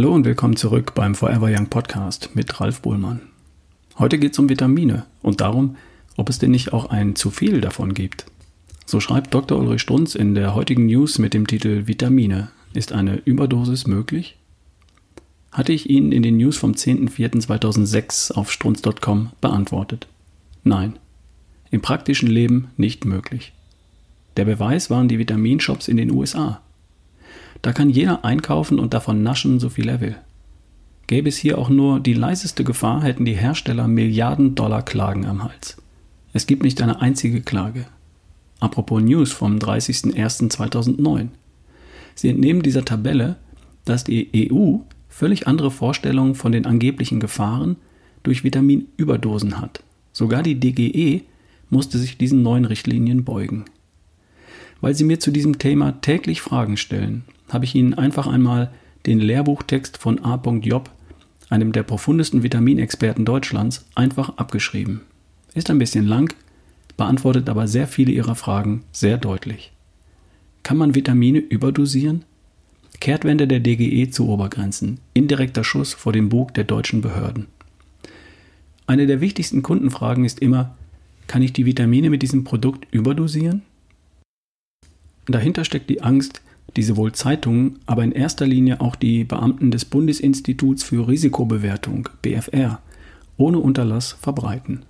Hallo und willkommen zurück beim Forever Young Podcast mit Ralf Bohlmann. Heute geht es um Vitamine und darum, ob es denn nicht auch ein zu viel davon gibt. So schreibt Dr. Ulrich Strunz in der heutigen News mit dem Titel Vitamine. Ist eine Überdosis möglich? Hatte ich Ihnen in den News vom 10.04.2006 auf strunz.com beantwortet. Nein, im praktischen Leben nicht möglich. Der Beweis waren die Vitaminshops in den USA. Da kann jeder einkaufen und davon naschen, so viel er will. Gäbe es hier auch nur die leiseste Gefahr, hätten die Hersteller Milliarden Dollar Klagen am Hals. Es gibt nicht eine einzige Klage. Apropos News vom 30.01.2009. Sie entnehmen dieser Tabelle, dass die EU völlig andere Vorstellungen von den angeblichen Gefahren durch Vitaminüberdosen hat. Sogar die DGE musste sich diesen neuen Richtlinien beugen. Weil Sie mir zu diesem Thema täglich Fragen stellen, habe ich Ihnen einfach einmal den Lehrbuchtext von A. Job, einem der profundesten Vitaminexperten Deutschlands, einfach abgeschrieben. Ist ein bisschen lang, beantwortet aber sehr viele Ihrer Fragen sehr deutlich. Kann man Vitamine überdosieren? Kehrtwende der DGE zu Obergrenzen. Indirekter Schuss vor dem Bug der deutschen Behörden. Eine der wichtigsten Kundenfragen ist immer, kann ich die Vitamine mit diesem Produkt überdosieren? Dahinter steckt die Angst, die sowohl Zeitungen, aber in erster Linie auch die Beamten des Bundesinstituts für Risikobewertung BFR ohne Unterlass verbreiten.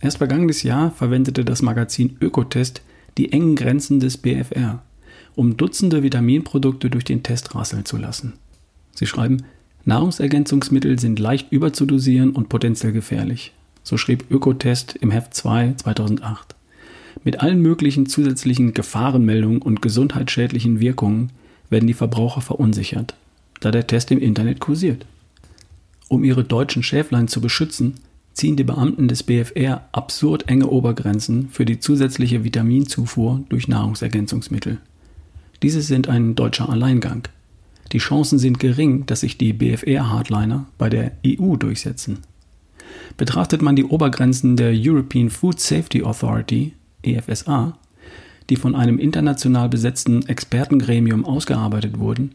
Erst vergangenes Jahr verwendete das Magazin Ökotest die engen Grenzen des BFR, um Dutzende Vitaminprodukte durch den Test rasseln zu lassen. Sie schreiben, Nahrungsergänzungsmittel sind leicht überzudosieren und potenziell gefährlich. So schrieb Ökotest im Heft 2 2008. Mit allen möglichen zusätzlichen Gefahrenmeldungen und gesundheitsschädlichen Wirkungen werden die Verbraucher verunsichert, da der Test im Internet kursiert. Um ihre deutschen Schäflein zu beschützen, ziehen die Beamten des BFR absurd enge Obergrenzen für die zusätzliche Vitaminzufuhr durch Nahrungsergänzungsmittel. Diese sind ein deutscher Alleingang. Die Chancen sind gering, dass sich die BFR-Hardliner bei der EU durchsetzen. Betrachtet man die Obergrenzen der European Food Safety Authority, EFSA, die von einem international besetzten Expertengremium ausgearbeitet wurden,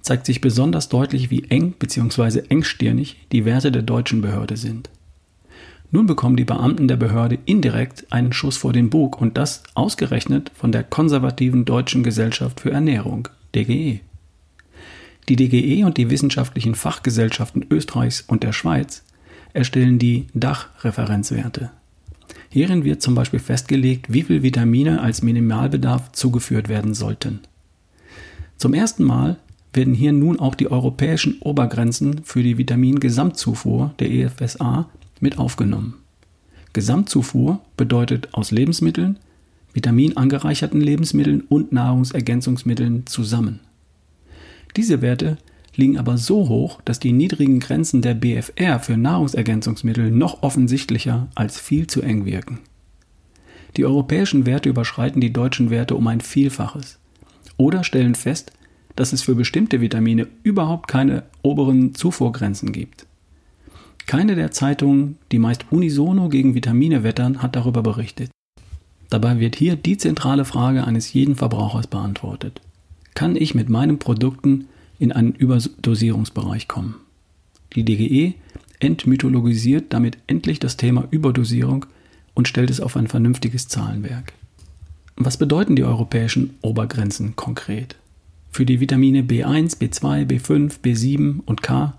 zeigt sich besonders deutlich, wie eng bzw. engstirnig die Werte der deutschen Behörde sind. Nun bekommen die Beamten der Behörde indirekt einen Schuss vor den Bug und das ausgerechnet von der konservativen Deutschen Gesellschaft für Ernährung, DGE. Die DGE und die wissenschaftlichen Fachgesellschaften Österreichs und der Schweiz erstellen die Dachreferenzwerte. Hierin wird zum Beispiel festgelegt, wie viel Vitamine als Minimalbedarf zugeführt werden sollten. Zum ersten Mal werden hier nun auch die europäischen Obergrenzen für die Vitamingesamtzufuhr der EFSA mit aufgenommen. Gesamtzufuhr bedeutet aus Lebensmitteln, vitaminangereicherten Lebensmitteln und Nahrungsergänzungsmitteln zusammen. Diese Werte liegen aber so hoch, dass die niedrigen Grenzen der BFR für Nahrungsergänzungsmittel noch offensichtlicher als viel zu eng wirken. Die europäischen Werte überschreiten die deutschen Werte um ein Vielfaches oder stellen fest, dass es für bestimmte Vitamine überhaupt keine oberen Zufuhrgrenzen gibt. Keine der Zeitungen, die meist unisono gegen Vitamine wettern, hat darüber berichtet. Dabei wird hier die zentrale Frage eines jeden Verbrauchers beantwortet. Kann ich mit meinen Produkten in einen Überdosierungsbereich kommen. Die DGE entmythologisiert damit endlich das Thema Überdosierung und stellt es auf ein vernünftiges Zahlenwerk. Was bedeuten die europäischen Obergrenzen konkret? Für die Vitamine B1, B2, B5, B7 und K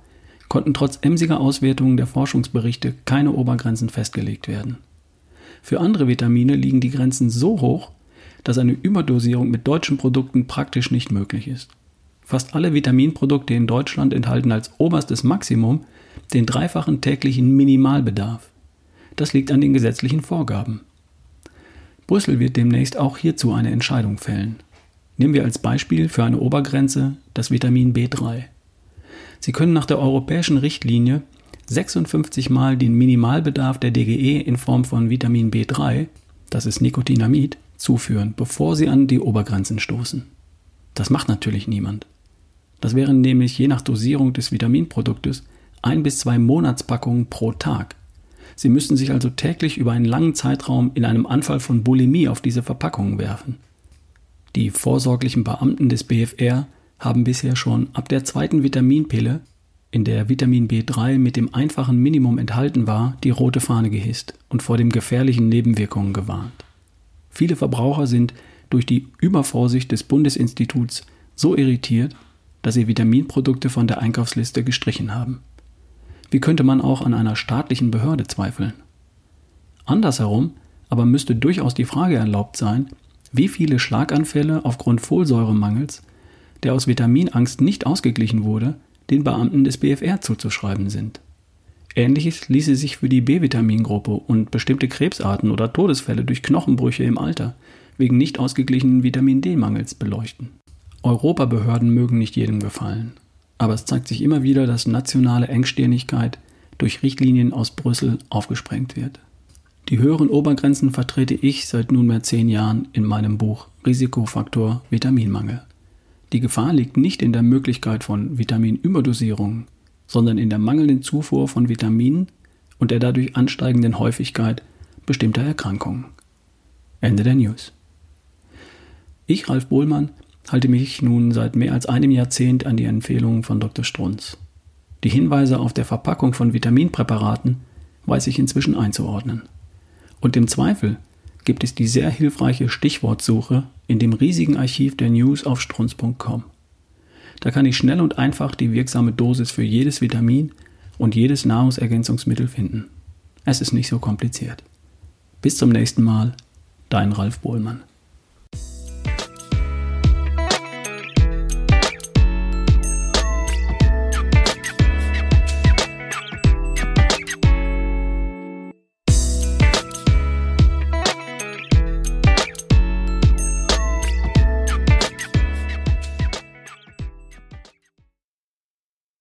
konnten trotz emsiger Auswertungen der Forschungsberichte keine Obergrenzen festgelegt werden. Für andere Vitamine liegen die Grenzen so hoch, dass eine Überdosierung mit deutschen Produkten praktisch nicht möglich ist. Fast alle Vitaminprodukte in Deutschland enthalten als oberstes Maximum den dreifachen täglichen Minimalbedarf. Das liegt an den gesetzlichen Vorgaben. Brüssel wird demnächst auch hierzu eine Entscheidung fällen. Nehmen wir als Beispiel für eine Obergrenze das Vitamin B3. Sie können nach der europäischen Richtlinie 56 Mal den Minimalbedarf der DGE in Form von Vitamin B3, das ist Nikotinamid, zuführen, bevor Sie an die Obergrenzen stoßen. Das macht natürlich niemand. Das wären nämlich je nach Dosierung des Vitaminproduktes ein bis zwei Monatspackungen pro Tag. Sie müssten sich also täglich über einen langen Zeitraum in einem Anfall von Bulimie auf diese Verpackungen werfen. Die vorsorglichen Beamten des BFR haben bisher schon ab der zweiten Vitaminpille, in der Vitamin B3 mit dem einfachen Minimum enthalten war, die rote Fahne gehisst und vor den gefährlichen Nebenwirkungen gewarnt. Viele Verbraucher sind durch die Übervorsicht des Bundesinstituts so irritiert, dass sie Vitaminprodukte von der Einkaufsliste gestrichen haben. Wie könnte man auch an einer staatlichen Behörde zweifeln? Andersherum aber müsste durchaus die Frage erlaubt sein, wie viele Schlaganfälle aufgrund Folsäuremangels, der aus Vitaminangst nicht ausgeglichen wurde, den Beamten des BFR zuzuschreiben sind. Ähnliches ließe sich für die B-Vitamingruppe und bestimmte Krebsarten oder Todesfälle durch Knochenbrüche im Alter wegen nicht ausgeglichenen Vitamin D-Mangels beleuchten. Europabehörden mögen nicht jedem gefallen, aber es zeigt sich immer wieder, dass nationale Engstirnigkeit durch Richtlinien aus Brüssel aufgesprengt wird. Die höheren Obergrenzen vertrete ich seit nunmehr zehn Jahren in meinem Buch Risikofaktor Vitaminmangel. Die Gefahr liegt nicht in der Möglichkeit von Vitaminüberdosierungen, sondern in der mangelnden Zufuhr von Vitaminen und der dadurch ansteigenden Häufigkeit bestimmter Erkrankungen. Ende der News. Ich, Ralf Bohlmann, halte mich nun seit mehr als einem Jahrzehnt an die Empfehlungen von Dr. Strunz. Die Hinweise auf der Verpackung von Vitaminpräparaten weiß ich inzwischen einzuordnen. Und im Zweifel gibt es die sehr hilfreiche Stichwortsuche in dem riesigen Archiv der News auf strunz.com. Da kann ich schnell und einfach die wirksame Dosis für jedes Vitamin und jedes Nahrungsergänzungsmittel finden. Es ist nicht so kompliziert. Bis zum nächsten Mal, dein Ralf Bohlmann.